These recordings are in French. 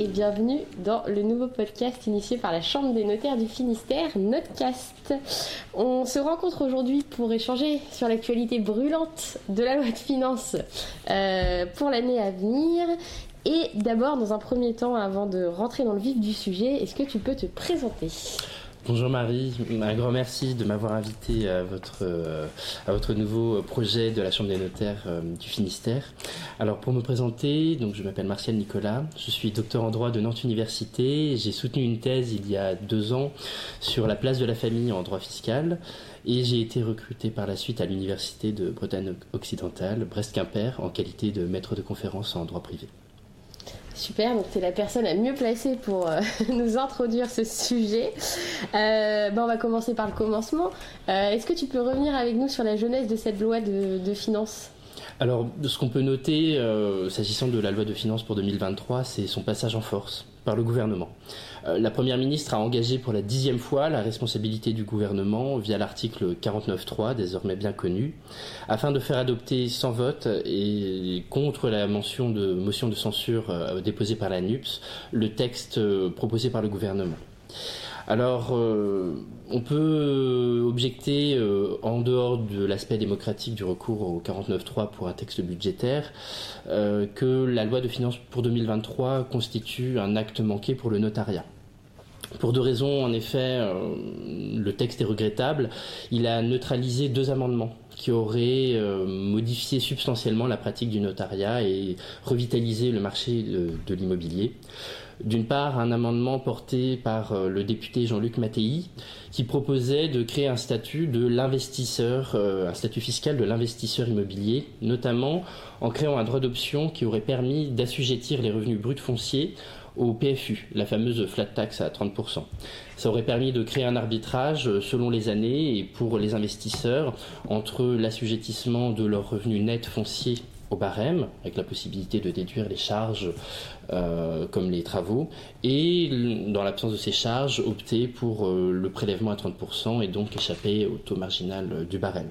et bienvenue dans le nouveau podcast initié par la Chambre des notaires du Finistère, Notcast. On se rencontre aujourd'hui pour échanger sur l'actualité brûlante de la loi de finances euh, pour l'année à venir. Et d'abord, dans un premier temps, avant de rentrer dans le vif du sujet, est-ce que tu peux te présenter? Bonjour Marie, un grand merci de m'avoir invité à votre, euh, à votre nouveau projet de la Chambre des notaires euh, du Finistère. Alors pour me présenter, donc je m'appelle Martial Nicolas, je suis docteur en droit de Nantes Université, j'ai soutenu une thèse il y a deux ans sur la place de la famille en droit fiscal et j'ai été recruté par la suite à l'Université de Bretagne occidentale, Brest-Quimper, en qualité de maître de conférence en droit privé. Super, donc tu es la personne la mieux placée pour euh, nous introduire ce sujet. Euh, ben, on va commencer par le commencement. Euh, est-ce que tu peux revenir avec nous sur la jeunesse de cette loi de, de finances? Alors, ce qu'on peut noter, s'agissant de la loi de finances pour 2023, c'est son passage en force par le gouvernement. Euh, la Première ministre a engagé pour la dixième fois la responsabilité du gouvernement via l'article 49.3, désormais bien connu, afin de faire adopter sans vote et contre la motion de censure euh, déposée par la NUPS le texte euh, proposé par le gouvernement. Alors, on peut objecter, en dehors de l'aspect démocratique du recours au 49.3 pour un texte budgétaire, que la loi de finances pour 2023 constitue un acte manqué pour le notariat. Pour deux raisons, en effet, euh, le texte est regrettable. Il a neutralisé deux amendements qui auraient euh, modifié substantiellement la pratique du notariat et revitalisé le marché de, l'immobilier. D'une part, un amendement porté par euh, le député Jean-Luc Mattei qui proposait de créer un statut de l'investisseur, un statut fiscal de l'investisseur immobilier, notamment en créant un droit d'option qui aurait permis d'assujettir les revenus bruts fonciers au PFU, la fameuse flat tax à 30%. Ça aurait permis de créer un arbitrage selon les années et pour les investisseurs entre l'assujettissement de leurs revenus nets fonciers au barème, avec la possibilité de déduire les charges euh, comme les travaux, et dans l'absence de ces charges, opter pour euh, le prélèvement à 30% et donc échapper au taux marginal du barème.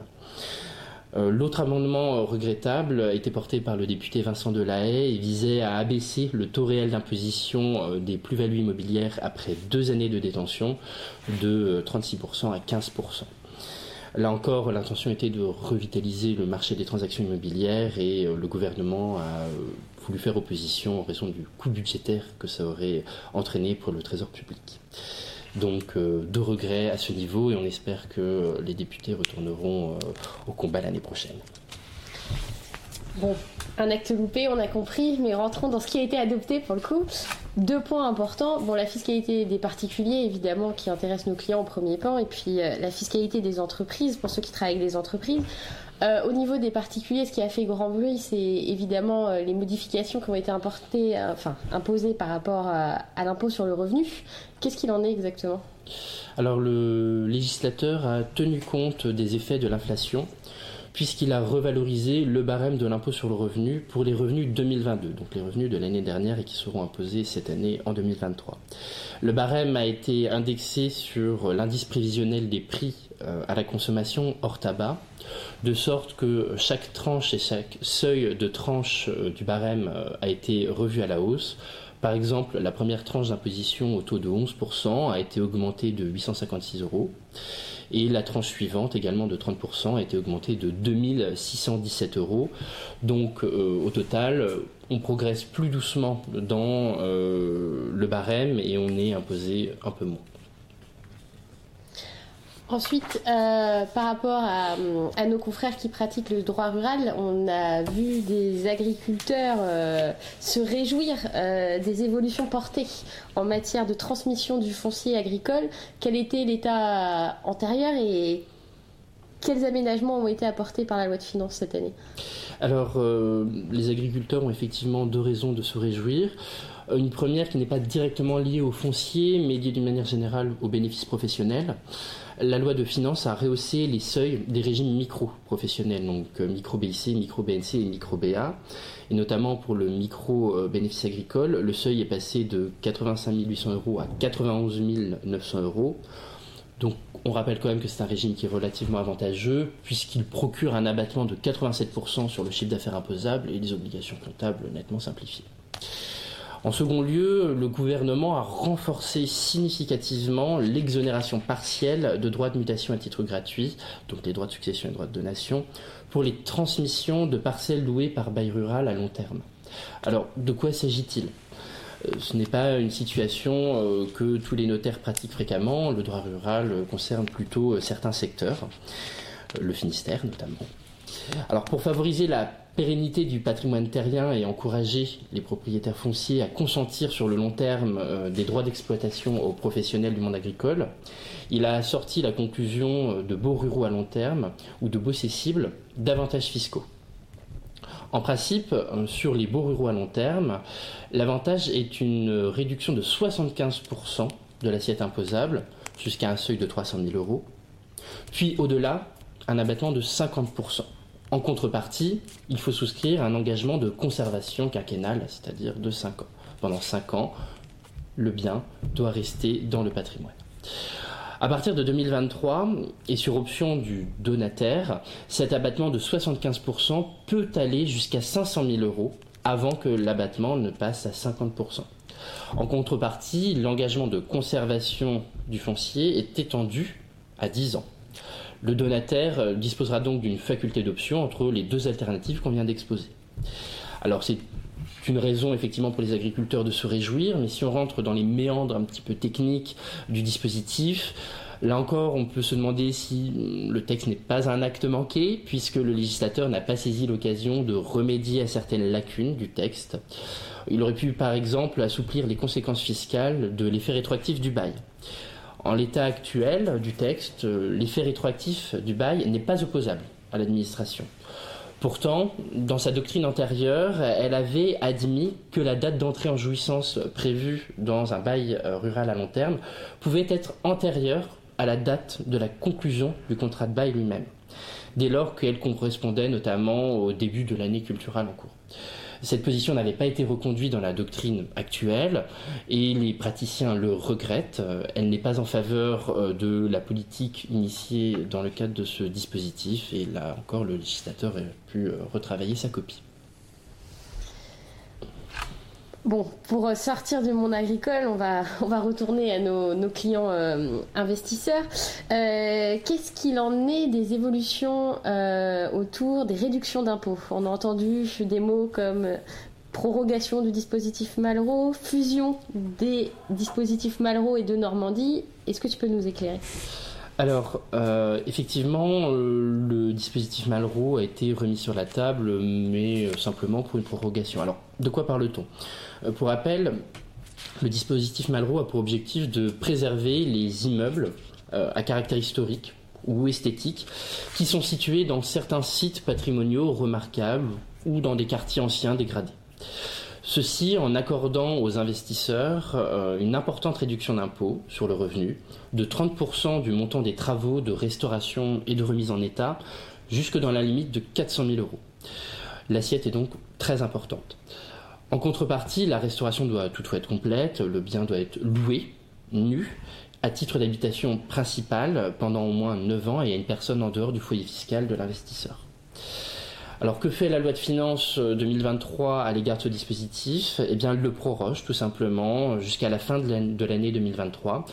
Euh, l'autre amendement euh, regrettable a été porté par le député Vincent Delahaye et visait à abaisser le taux réel d'imposition euh, des plus-values immobilières après deux années de détention de 36% à 15%. Là encore, l'intention était de revitaliser le marché des transactions immobilières et le gouvernement a voulu faire opposition en raison du coût budgétaire que ça aurait entraîné pour le trésor public. Donc euh, de regrets à ce niveau et on espère que les députés retourneront euh, au combat l'année prochaine. Bon, un acte loupé, on a compris, mais rentrons dans ce qui a été adopté pour le coup. Deux points importants. Bon, la fiscalité des particuliers, évidemment, qui intéresse nos clients au premier plan, et puis euh, la fiscalité des entreprises, pour ceux qui travaillent avec des entreprises. Euh, au niveau des particuliers, ce qui a fait grand bruit, c'est évidemment euh, les modifications qui ont été imposées par rapport à, l'impôt sur le revenu. Qu'est-ce qu'il en est exactement? Alors le législateur a tenu compte des effets de l'inflation puisqu'il a revalorisé le barème de l'impôt sur le revenu pour les revenus 2022, donc les revenus de l'année dernière et qui seront imposés cette année en 2023. Le barème a été indexé sur l'indice prévisionnel des prix à la consommation hors tabac de sorte que chaque tranche et chaque seuil de tranche euh, du barème euh, a été revu à la hausse. Par exemple, la première tranche d'imposition au taux de 11% a été augmentée de 856 euros et la tranche suivante, également de 30%, a été augmentée de 2617 euros. Donc euh, au total, on progresse plus doucement dans le barème et on est imposé un peu moins. Ensuite, euh, par rapport à, nos confrères qui pratiquent le droit rural, on a vu des agriculteurs euh, se réjouir euh, des évolutions portées en matière de transmission du foncier agricole. Quel était l'état antérieur et quels aménagements ont été apportés par la loi de finances cette année? Alors, les agriculteurs ont effectivement deux raisons de se réjouir. Une première qui n'est pas directement liée au foncier, mais liée d'une manière générale aux bénéfices professionnels la loi de finances a rehaussé les seuils des régimes micro-professionnels, donc euh, micro-BIC, micro-BNC et micro-BA. Et notamment pour le micro-bénéfice agricole, le seuil est passé de 85 800 euros à 91 900 euros. Donc on rappelle quand même que c'est un régime qui est relativement avantageux puisqu'il procure un abattement de 87% sur le chiffre d'affaires imposable et des obligations comptables nettement simplifiées. En second lieu, le gouvernement a renforcé significativement l'exonération partielle de droits de mutation à titre gratuit, donc les droits de succession et droits de donation, pour les transmissions de parcelles louées par bail rural à long terme. Alors, de quoi s'agit-il? Euh, ce n'est pas une situation euh, que tous les notaires pratiquent fréquemment. Le droit rural concerne plutôt certains secteurs, le Finistère notamment. Alors pour favoriser la pérennité du patrimoine terrien et encourager les propriétaires fonciers à consentir sur le long terme euh, des droits d'exploitation aux professionnels du monde agricole, il a sorti la conclusion euh, de beaux ruraux à long terme ou de beaux cessibles d'avantages fiscaux. En principe, euh, sur les beaux ruraux à long terme, l'avantage est une réduction de 75% de l'assiette imposable jusqu'à un seuil de 300 000 euros, puis au-delà, un abattement de 50%. En contrepartie, il faut souscrire un engagement de conservation quinquennale, c'est-à-dire de 5 ans. Pendant 5 ans, le bien doit rester dans le patrimoine. À partir de 2023, et sur option du donataire, cet abattement de 75% peut aller jusqu'à 500 000 euros avant que l'abattement ne passe à 50%. En contrepartie, l'engagement de conservation du foncier est étendu à 10 ans. Le donataire euh, disposera donc d'une faculté d'option entre les deux alternatives qu'on vient d'exposer. Alors c'est une raison effectivement pour les agriculteurs de se réjouir, mais si on rentre dans les méandres un petit peu techniques du dispositif, Là encore, on peut se demander si le texte n'est pas un acte manqué, puisque le législateur n'a pas saisi l'occasion de remédier à certaines lacunes du texte. Il aurait pu, par exemple, assouplir les conséquences fiscales de l'effet rétroactif du bail. En l'état actuel du texte, l'effet rétroactif du bail n'est pas opposable à l'administration. Pourtant, dans sa doctrine antérieure, elle avait admis que la date d'entrée en jouissance prévue dans un bail euh, rural à long terme pouvait être antérieure à la date de la conclusion du contrat de bail lui-même, dès lors qu'elle correspondait notamment au début de l'année culturelle en cours. Cette position n'avait pas été reconduite dans la doctrine actuelle et les praticiens le regrettent. Elle n'est pas en faveur euh, de la politique initiée dans le cadre de ce dispositif et là encore le législateur a pu euh, retravailler sa copie. Bon, pour euh, sortir du monde agricole, on va, on va retourner à nos, clients euh, investisseurs. Euh, qu'est-ce qu'il en est des évolutions autour des réductions d'impôts? On a entendu des mots comme prorogation du dispositif Malraux, fusion des dispositifs Malraux et de Normandie. Est-ce que tu peux nous éclairer? Alors, effectivement, le dispositif Malraux a été remis sur la table, mais simplement pour une prorogation. Alors, de quoi parle-t-on? Euh, pour rappel, le dispositif Malraux a pour objectif de préserver les immeubles euh, à caractère historique ou esthétique qui sont situés dans certains sites patrimoniaux remarquables ou dans des quartiers anciens dégradés. Ceci en accordant aux investisseurs euh, une importante réduction d'impôt sur le revenu de 30% du montant des travaux de restauration et de remise en état jusque dans la limite de 400 000 euros. L'assiette est donc très importante. En contrepartie, la restauration doit toutefois être complète, le bien doit être loué, nu, à titre d'habitation principale pendant au moins 9 ans et à une personne en dehors du foyer fiscal de l'investisseur. Alors que fait la loi de finances 2023 euh, à l'égard de ce dispositif? Eh bien, elle le proroge tout simplement jusqu'à la fin de l'année 2023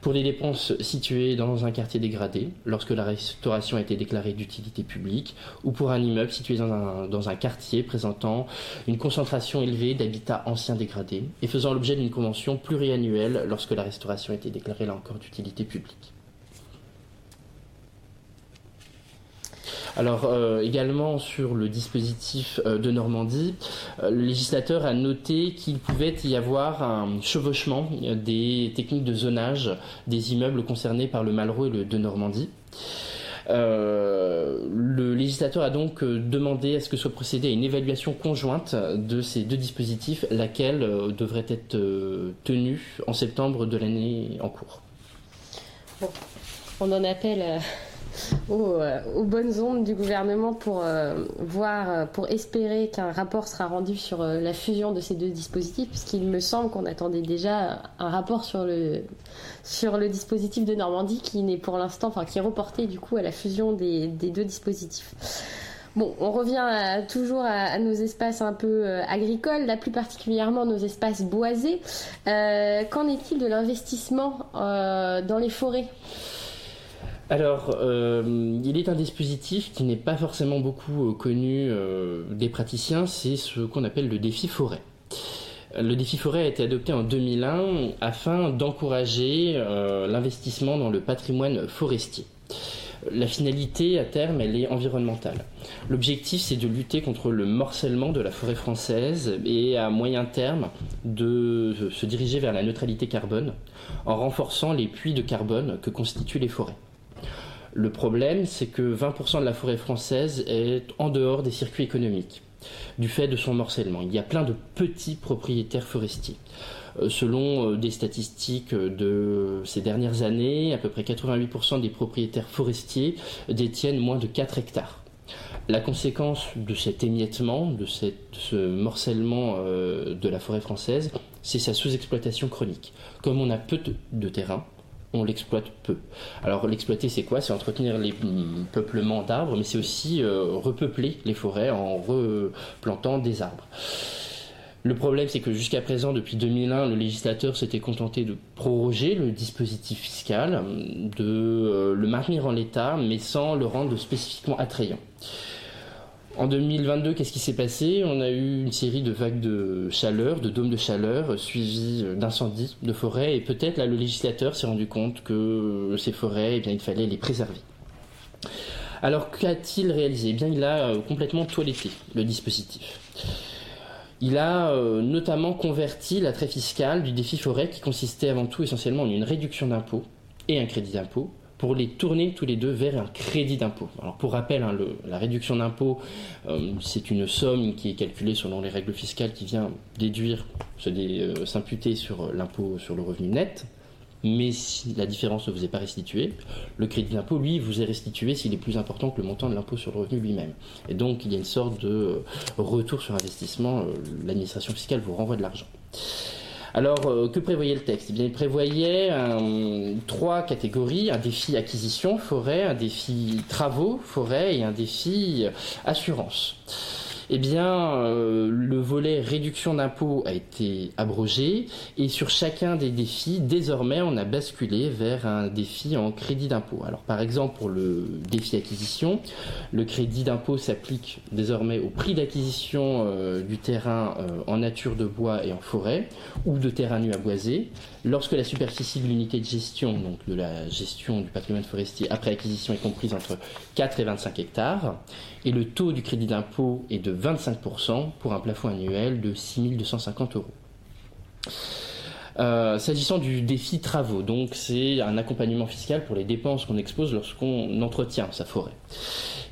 pour des dépenses situées dans un quartier dégradé lorsque la restauration a été déclarée d'utilité publique ou pour un immeuble situé dans un, dans un quartier présentant une concentration élevée d'habitats anciens dégradés et faisant l'objet d'une convention pluriannuelle lorsque la restauration a été déclarée là encore d'utilité publique. Alors euh, également sur le dispositif euh, de Normandie, euh, le législateur a noté qu'il pouvait y avoir un chevauchement des techniques de zonage des immeubles concernés par le Malraux et le de Normandie. le législateur a donc demandé à ce que soit procédé à une évaluation conjointe de ces deux dispositifs, laquelle devrait être tenue en septembre de l'année en cours. on en appelle euh, aux, bonnes ondes du gouvernement pour euh, voir, euh, pour espérer qu'un rapport sera rendu sur la fusion de ces deux dispositifs, puisqu'il me semble qu'on attendait déjà un rapport sur le, sur le dispositif de Normandie qui n'est pour l'instant, enfin qui est reporté du coup à la fusion des, deux dispositifs. Bon, on revient toujours à, nos espaces un peu agricoles, là plus particulièrement nos espaces boisés. Qu'en est-il de l'investissement dans les forêts? Alors, euh, il est un dispositif qui n'est pas forcément beaucoup euh, connu euh, des praticiens, c'est ce qu'on appelle le défi forêt. Le défi forêt a été adopté en 2001 afin d'encourager l'investissement dans le patrimoine forestier. La finalité à terme, elle est environnementale. L'objectif, c'est de lutter contre le morcellement de la forêt française et à moyen terme de se diriger vers la neutralité carbone en renforçant les puits de carbone que constituent les forêts. Le problème, c'est que 20% de la forêt française est en dehors des circuits économiques du fait de son morcellement. Il y a plein de petits propriétaires forestiers. Euh, selon euh, des statistiques de ces dernières années, à peu près 88% des propriétaires forestiers détiennent moins de 4 hectares. La conséquence de cet émiettement, de, ce morcellement euh, de la forêt française, c'est sa sous-exploitation chronique. Comme on a peu de terrain, on l'exploite peu. Alors l'exploiter c'est quoi? C'est entretenir les peuplements d'arbres, mais c'est aussi euh, repeupler les forêts en replantant des arbres. Le problème, c'est que jusqu'à présent, depuis 2001, le législateur s'était contenté de proroger le dispositif fiscal, de euh, le maintenir en l'état, mais sans le rendre spécifiquement attrayant. En 2022, qu'est-ce qui s'est passé? On a eu une série de vagues de chaleur, de dômes de chaleur, suivies d'incendies de forêts, et peut-être là le législateur s'est rendu compte que ces forêts, eh bien, il fallait les préserver. Alors qu'a-t-il réalisé? Eh bien, il a euh, complètement toiletté le dispositif. Il a euh, notamment converti l'attrait fiscal du défi forêt qui consistait avant tout essentiellement en une réduction d'impôt et un crédit d'impôt pour les tourner tous les deux vers un crédit d'impôt. Alors pour rappel, hein, la réduction d'impôt, euh, c'est une somme qui est calculée selon les règles fiscales qui vient déduire, euh, s'imputer sur l'impôt sur le revenu net. Mais si la différence ne vous est pas restituée, le crédit d'impôt, lui, vous est restitué s'il est plus important que le montant de l'impôt sur le revenu lui-même. Et donc, il y a une sorte de euh, retour sur investissement. L'administration fiscale vous renvoie de l'argent. Alors, euh, que prévoyait le texte? Eh Il prévoyait trois catégories, un défi acquisition forêt, un défi travaux forêt et un défi assurance eh bien, euh, le volet réduction d'impôts a été abrogé et sur chacun des défis, désormais, on a basculé vers un défi en crédit d'impôt. Alors, par exemple, pour le défi acquisition, le crédit d'impôt s'applique désormais au prix d'acquisition euh, du terrain euh, en nature de bois et en forêt ou de terrain nu à boiser lorsque la superficie de l'unité de gestion, donc de la gestion du patrimoine forestier après acquisition est comprise entre 4 et 25 hectares et le taux du crédit d'impôt est de 25% pour un plafond annuel de 6 250 euros. Euh, s'agissant du défi travaux, donc c'est un accompagnement fiscal pour les dépenses qu'on expose lorsqu'on entretient sa forêt.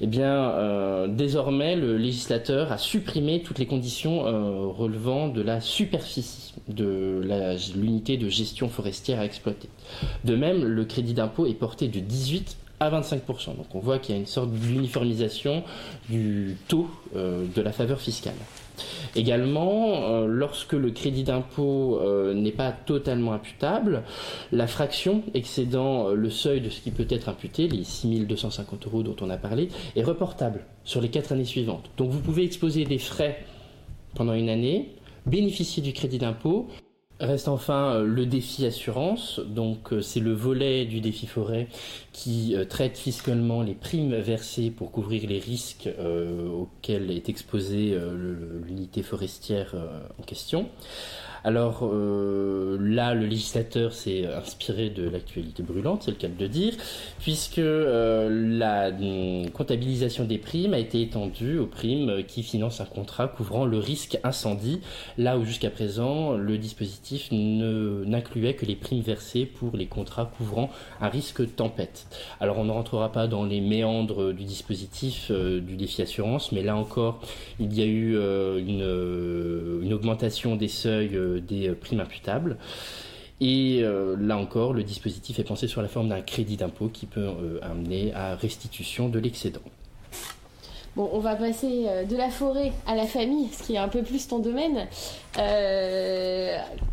Eh bien, euh, désormais, le législateur a supprimé toutes les conditions euh, relevant de la superficie de l'unité de gestion forestière à exploiter. De même, le crédit d'impôt est porté de 18 à 25%. Donc on voit qu'il y a une sorte d'uniformisation du taux de la faveur fiscale. Également, euh, lorsque le crédit d'impôt euh, n'est pas totalement imputable, la fraction excédant le seuil de ce qui peut être imputé, les 6250 euros dont on a parlé, est reportable sur les quatre années suivantes. Donc vous pouvez exposer des frais pendant une année, bénéficier du crédit d'impôt Reste enfin euh, le défi assurance, donc euh, c'est le volet du défi forêt qui euh, traite fiscalement les primes versées pour couvrir les risques auxquels est exposée l'unité forestière en question. Alors euh, là, le législateur s'est inspiré de l'actualité brûlante, c'est le cas de dire, puisque euh, la hum, comptabilisation des primes a été étendue aux primes qui financent un contrat couvrant le risque incendie, là où jusqu'à présent le dispositif n'incluait que les primes versées pour les contrats couvrant un risque tempête. Alors on ne rentrera pas dans les méandres du dispositif euh, du défi assurance, mais là encore, il y a eu une augmentation des seuils des euh, primes imputables. Et euh, là encore, le dispositif est pensé sur la forme d'un crédit d'impôt qui peut euh, amener à restitution de l'excédent. Bon, on va passer de la forêt à la famille, ce qui est un peu plus ton domaine.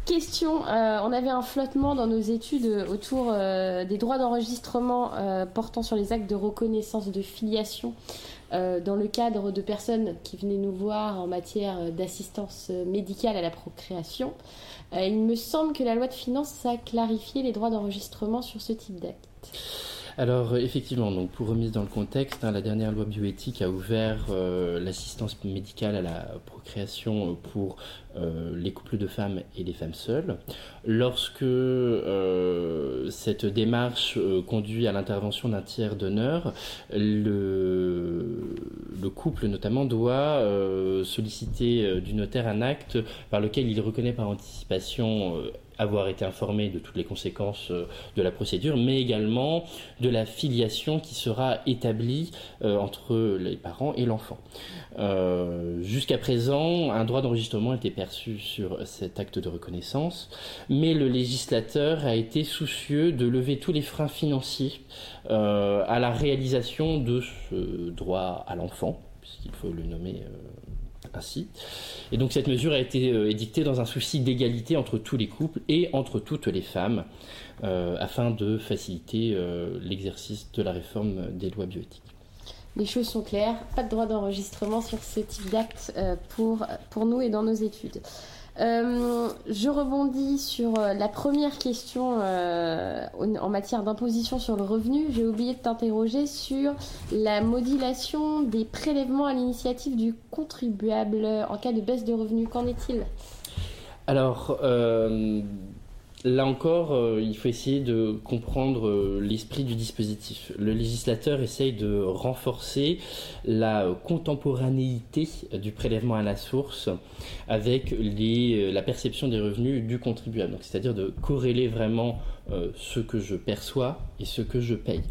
question, on avait un flottement dans nos études autour des droits d'enregistrement portant sur les actes de reconnaissance de filiation dans le cadre de personnes qui venaient nous voir en matière d'assistance médicale à la procréation. il me semble que la loi de finances a clarifié les droits d'enregistrement sur ce type d'acte. Alors effectivement, donc pour remise dans le contexte, hein, la dernière loi bioéthique a ouvert euh, l'assistance médicale à la procréation pour euh, les couples de femmes et les femmes seules. Lorsque euh, cette démarche conduit à l'intervention d'un tiers d'honneur, le, le, couple notamment doit solliciter du notaire un acte par lequel il reconnaît par anticipation avoir été informé de toutes les conséquences euh, de la procédure, mais également de la filiation qui sera établie euh, entre les parents et l'enfant. Euh, jusqu'à présent, un droit d'enregistrement était perçu sur cet acte de reconnaissance, mais le législateur a été soucieux de lever tous les freins financiers à la réalisation de ce droit à l'enfant, puisqu'il faut le nommer ainsi. Et donc cette mesure a été euh, édictée dans un souci d'égalité entre tous les couples et entre toutes les femmes, euh, afin de faciliter euh, l'exercice de la réforme des lois bioéthiques. Les choses sont claires, pas de droit d'enregistrement sur ce type d'acte pour, pour nous et dans nos études. Euh, je rebondis sur euh, la première question euh, en matière d'imposition sur le revenu. J'ai oublié de t'interroger sur la modulation des prélèvements à l'initiative du contribuable en cas de baisse de revenus. Qu'en est-il? Alors, Là encore, euh, il faut essayer de comprendre euh, l'esprit du dispositif. Le législateur essaye de renforcer la contemporanéité du prélèvement à la source avec euh, la perception des revenus du contribuable. C'est-à-dire de corréler vraiment ce que je perçois et ce que je paye.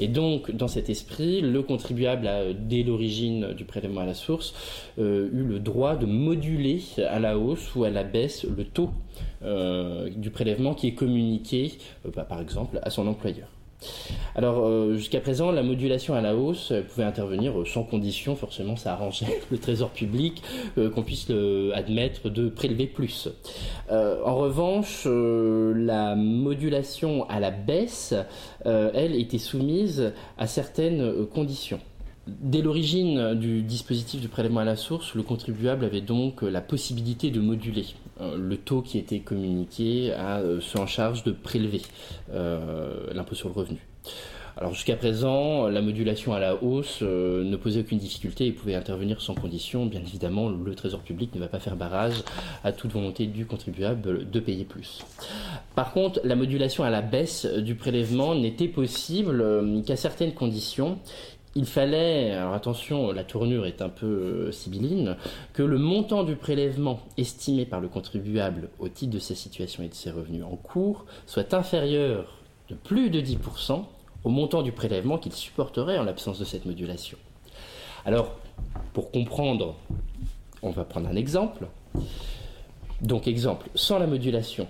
Et donc, dans cet esprit, le contribuable a, dès l'origine du prélèvement à la source, eu le droit de moduler à la hausse ou à la baisse le taux euh, du prélèvement qui est communiqué, euh, bah, par exemple, à son employeur. Alors euh, jusqu'à présent, la modulation à la hausse pouvait intervenir sans condition, forcément ça arrangeait le trésor public qu'on puisse admettre de prélever plus. en revanche, la modulation à la baisse, elle, était soumise à certaines conditions. Dès l'origine du dispositif du prélèvement à la source, le contribuable avait donc la possibilité de moduler euh, le taux qui était communiqué à euh, ceux en charge de prélever euh, l'impôt sur le revenu. Alors jusqu'à présent, la modulation à la hausse ne posait aucune difficulté et pouvait intervenir sans condition. Bien évidemment, le Trésor public ne va pas faire barrage à toute volonté du contribuable de payer plus. Par contre, la modulation à la baisse du prélèvement n'était possible qu'à certaines conditions il fallait, alors attention, la tournure est un peu euh, sibylline, que le montant du prélèvement estimé par le contribuable au titre de sa situation et de ses revenus en cours soit inférieur de plus de 10% au montant du prélèvement qu'il supporterait en l'absence de cette modulation. Alors, pour comprendre, on va prendre un exemple. Donc, exemple, sans la modulation,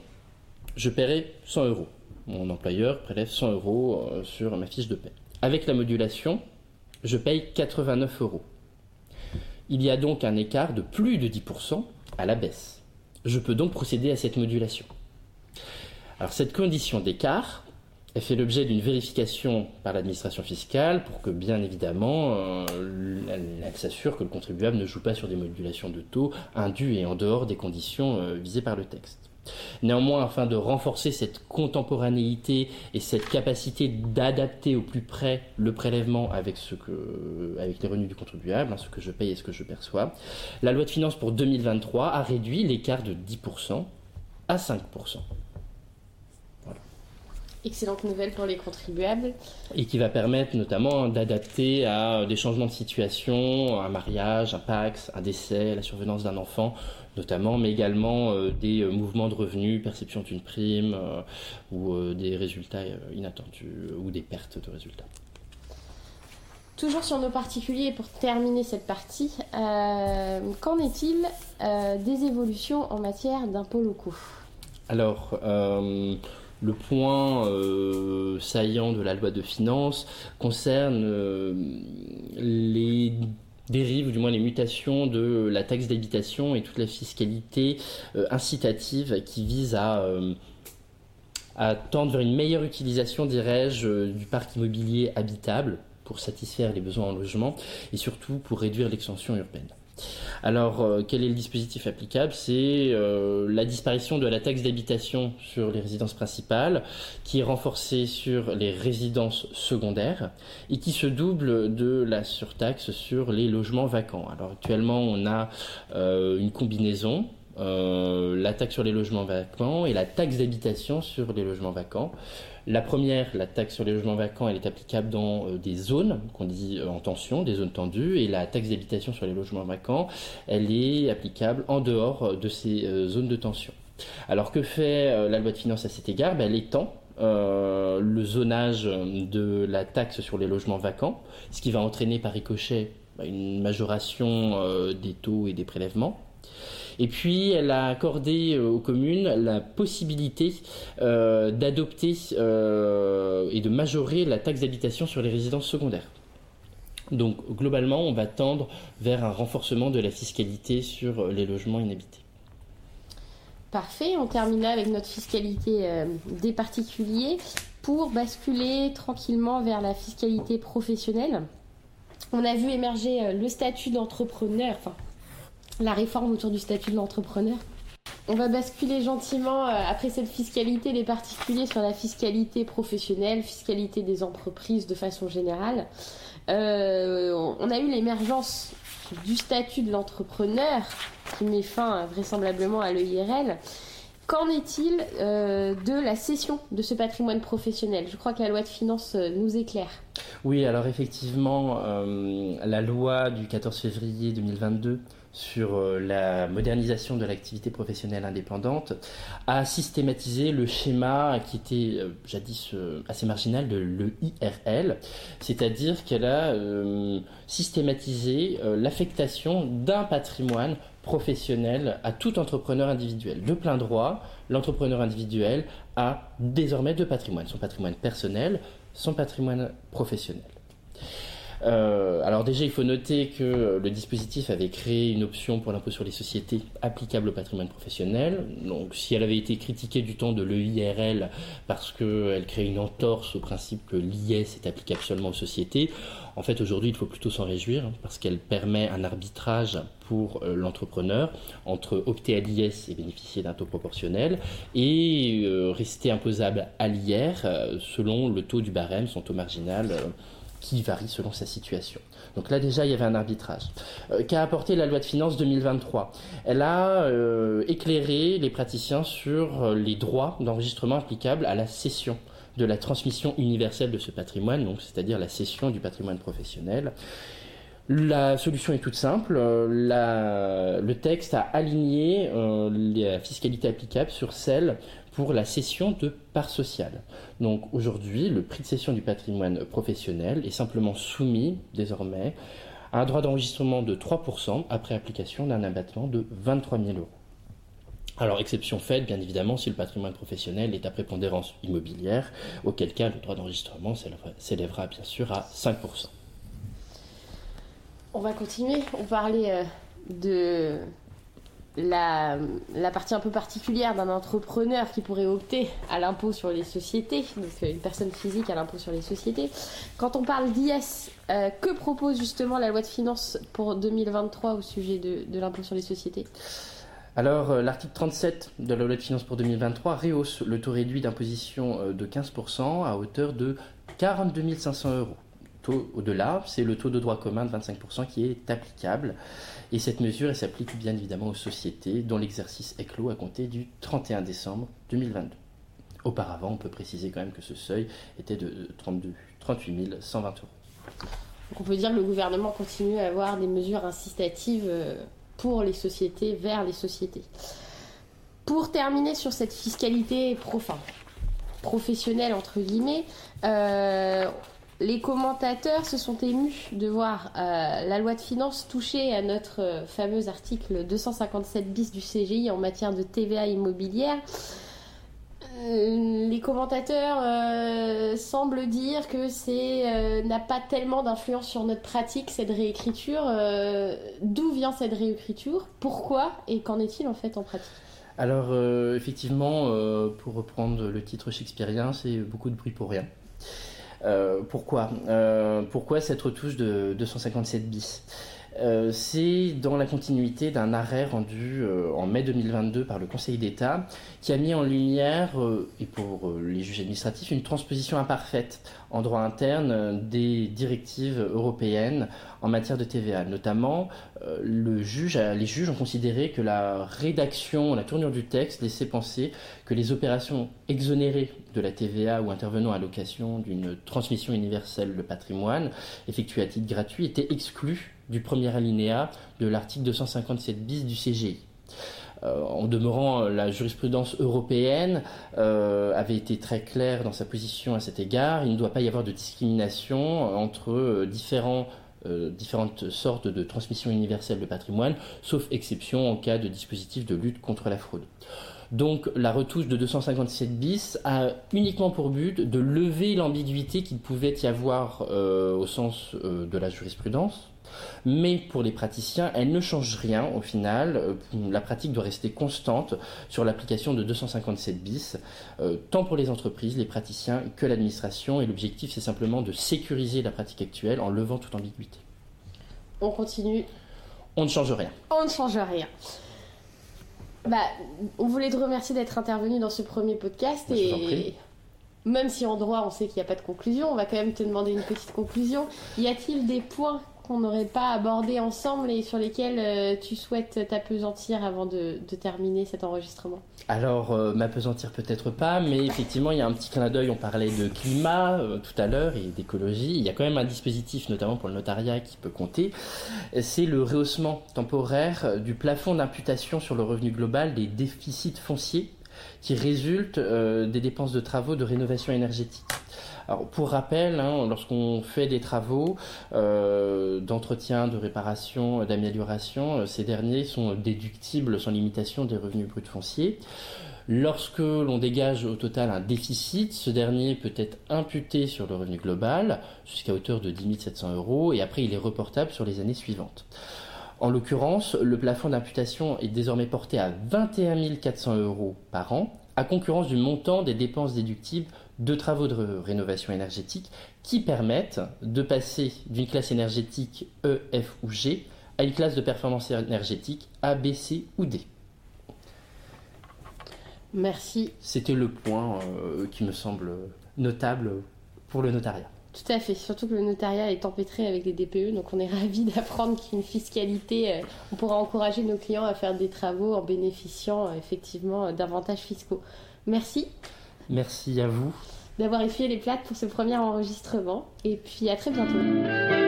je paierai 100 euros. Mon employeur prélève 100 euros euh, sur ma fiche de paie. Avec la modulation, je paye 89 euros. Il y a donc un écart de plus de 10% à la baisse. Je peux donc procéder à cette modulation. Alors cette condition d'écart, fait l'objet d'une vérification par l'administration fiscale pour que, bien évidemment, euh, elle, s'assure que le contribuable ne joue pas sur des modulations de taux indues et en dehors des conditions euh, visées par le texte. Néanmoins, afin de renforcer cette contemporanéité et cette capacité d'adapter au plus près le prélèvement avec, ce que, avec les revenus du contribuable, hein, ce que je paye et ce que je perçois, la loi de finances pour 2023 a réduit l'écart de 10% à 5%. Excellente nouvelle pour les contribuables. Et qui va permettre notamment d'adapter à des changements de situation, un mariage, un PAX, un décès, la survenance d'un enfant, notamment, mais également euh, des euh, mouvements de revenus, perception d'une prime euh, ou des résultats inattendus ou des pertes de résultats. Toujours sur nos particuliers, pour terminer cette partie, qu'en est-il des évolutions en matière d'impôts locaux? Alors, le point saillant de la loi de finances concerne les dérive, ou du moins les mutations de la taxe d'habitation et toute la fiscalité euh, incitative qui vise à, euh, à, tendre vers une meilleure utilisation, dirais-je, euh, du parc immobilier habitable pour satisfaire les besoins en logement et surtout pour réduire l'extension urbaine. Alors, euh, quel est le dispositif applicable? C'est euh, la disparition de la taxe d'habitation sur les résidences principales, qui est renforcée sur les résidences secondaires et qui se double de la surtaxe sur les logements vacants. Alors, actuellement, on a euh, une combinaison la taxe sur les logements vacants et la taxe d'habitation sur les logements vacants. La première, la taxe sur les logements vacants, elle est applicable dans euh, des zones qu'on dit euh, en tension, des zones tendues, et la taxe d'habitation sur les logements vacants, elle est applicable en dehors euh, de ces zones de tension. Alors que fait la loi de finances à cet égard? Ben, Elle étend le zonage de la taxe sur les logements vacants, ce qui va entraîner par ricochet ben, une majoration des taux et des prélèvements. Et puis, elle a accordé euh, aux communes la possibilité euh, d'adopter euh, et de majorer la taxe d'habitation sur les résidences secondaires. Donc, globalement, on va tendre vers un renforcement de la fiscalité sur les logements inhabités. Parfait, on termine avec notre fiscalité des particuliers pour basculer tranquillement vers la fiscalité professionnelle. On a vu émerger le statut d'entrepreneur, la réforme autour du statut de l'entrepreneur. On va basculer gentiment, euh, après cette fiscalité des particuliers, sur la fiscalité professionnelle, fiscalité des entreprises de façon générale. Euh, on a eu l'émergence du statut de l'entrepreneur qui met fin vraisemblablement à l'EIRL. Qu'en est-il euh, de la cession de ce patrimoine professionnel? Je crois que la loi de finances nous éclaire. Oui, alors effectivement, la loi du 14 février 2022 sur euh, la modernisation de l'activité professionnelle indépendante, a systématisé le schéma qui était euh, jadis euh, assez marginal de l'EIRL, c'est-à-dire qu'elle a systématisé l'affectation d'un patrimoine professionnel à tout entrepreneur individuel. De plein droit, l'entrepreneur individuel a désormais deux patrimoines, son patrimoine personnel, son patrimoine professionnel. Euh, alors déjà, il faut noter que le dispositif avait créé une option pour l'impôt sur les sociétés applicable au patrimoine professionnel. Donc si elle avait été critiquée du temps de l'EIRL parce qu'elle crée une entorse au principe que l'IS est applicable seulement aux sociétés, en fait aujourd'hui il faut plutôt s'en réjouir parce qu'elle permet un arbitrage pour euh, l'entrepreneur entre opter à l'IS et bénéficier d'un taux proportionnel et euh, rester imposable à l'IR selon le taux du barème, son taux marginal qui varie selon sa situation. Donc là déjà, il y avait un arbitrage. Euh, qu'a apporté la loi de finances 2023 Elle a euh, éclairé les praticiens sur euh, les droits d'enregistrement applicables à la cession de la transmission universelle de ce patrimoine, donc c'est-à-dire la cession du patrimoine professionnel. La solution est toute simple. le texte a aligné la fiscalité applicable sur celle pour la cession de parts sociales. Donc aujourd'hui, le prix de cession du patrimoine professionnel est simplement soumis désormais à un droit d'enregistrement de 3% après application d'un abattement de 23 000 euros. Alors, exception faite, bien évidemment, si le patrimoine professionnel est à prépondérance immobilière, auquel cas le droit d'enregistrement s'élèvera bien sûr à 5%. On va continuer. On parlait euh, de la, partie un peu particulière d'un entrepreneur qui pourrait opter à l'impôt sur les sociétés, donc euh, une personne physique à l'impôt sur les sociétés. Quand on parle d'IS, euh, que propose justement la loi de finances pour 2023 au sujet de, l'impôt sur les sociétés? Alors, euh, l'article 37 de la loi de finances pour 2023 rehausse le taux réduit d'imposition de 15% à hauteur de 42 500 euros. Au-delà, c'est le taux de droit commun de 25% qui est applicable. Et cette mesure s'applique bien évidemment aux sociétés dont l'exercice est clos à compter du 31 décembre 2022. Auparavant, on peut préciser quand même que ce seuil était de 32, 38 120 euros. Donc on peut dire que le gouvernement continue à avoir des mesures incitatives euh, pour les sociétés, vers les sociétés. Pour terminer sur cette fiscalité professionnelle, entre guillemets, euh, les commentateurs se sont émus de voir euh, la loi de finances toucher à notre euh, fameux article 257 bis du CGI en matière de TVA immobilière. Euh, les commentateurs semblent dire que c'est n'a pas tellement d'influence sur notre pratique cette réécriture. D'où vient cette réécriture? Pourquoi Et qu'en est-il en fait en pratique? Alors effectivement, pour reprendre le titre shakespearien, c'est beaucoup de bruit pour rien. Pourquoi? Pourquoi cette retouche de 257 bis? Euh, c'est dans la continuité d'un arrêt rendu euh, en mai 2022 par le Conseil d'État qui a mis en lumière, euh, et pour les juges administratifs, une transposition imparfaite en droit interne des directives européennes en matière de TVA. Notamment, les juges ont considéré que la rédaction, la tournure du texte laissait penser que les opérations exonérées de la TVA ou intervenant à l'occasion d'une transmission universelle de patrimoine effectuée à titre gratuit étaient exclues du premier alinéa de l'article 257 bis du CGI. Euh, en demeurant, la jurisprudence européenne euh, avait été très claire dans sa position à cet égard. Il ne doit pas y avoir de discrimination entre euh, différentes sortes de transmission universelle de patrimoine, sauf exception en cas de dispositif de lutte contre la fraude. Donc la retouche de 257 bis a uniquement pour but de lever l'ambiguïté qu'il pouvait y avoir au sens de la jurisprudence, mais pour les praticiens, elle ne change rien au final. Euh, la pratique doit rester constante sur l'application de 257 bis, euh, tant pour les entreprises, les praticiens que l'administration. Et l'objectif, c'est simplement de sécuriser la pratique actuelle en levant toute ambiguïté. On continue. On ne change rien. On ne change rien. Bah, on voulait te remercier d'être intervenu dans ce premier podcast et même si en droit on sait qu'il n'y a pas de conclusion, on va quand même te demander une petite conclusion. Y a-t-il des points qu'on n'aurait pas abordé ensemble et sur lesquels euh, tu souhaites t'apesantir avant de, terminer cet enregistrement? Alors, euh, m'apesantir peut-être pas, mais effectivement, il y a un petit clin d'œil. On parlait de climat euh, tout à l'heure et d'écologie. Il y a quand même un dispositif, notamment pour le notariat, qui peut compter. C'est le rehaussement temporaire du plafond d'imputation sur le revenu global des déficits fonciers qui résultent des dépenses de travaux de rénovation énergétique. Pour rappel, hein, lorsqu'on fait des travaux euh, d'entretien, de réparation, d'amélioration, euh, ces derniers sont déductibles sans limitation des revenus bruts fonciers. Lorsque l'on dégage au total un déficit, ce dernier peut être imputé sur le revenu global jusqu'à hauteur de 10 700 euros et après il est reportable sur les années suivantes. En l'occurrence, le plafond d'imputation est désormais porté à 21 400 euros par an, à concurrence du montant des dépenses déductibles de travaux de rénovation énergétique qui permettent de passer d'une classe énergétique E, F ou G à une classe de performance énergétique A, B, C ou D. Merci. C'était le point euh, qui me semble notable pour le notariat. Tout à fait, surtout que le notariat est empêtré avec les DPE, donc on est ravis d'apprendre qu'une fiscalité, euh, on pourra encourager nos clients à faire des travaux en bénéficiant euh, effectivement d'avantages fiscaux. Merci. Merci à vous d'avoir essuyé les plates pour ce premier enregistrement. Et puis à très bientôt.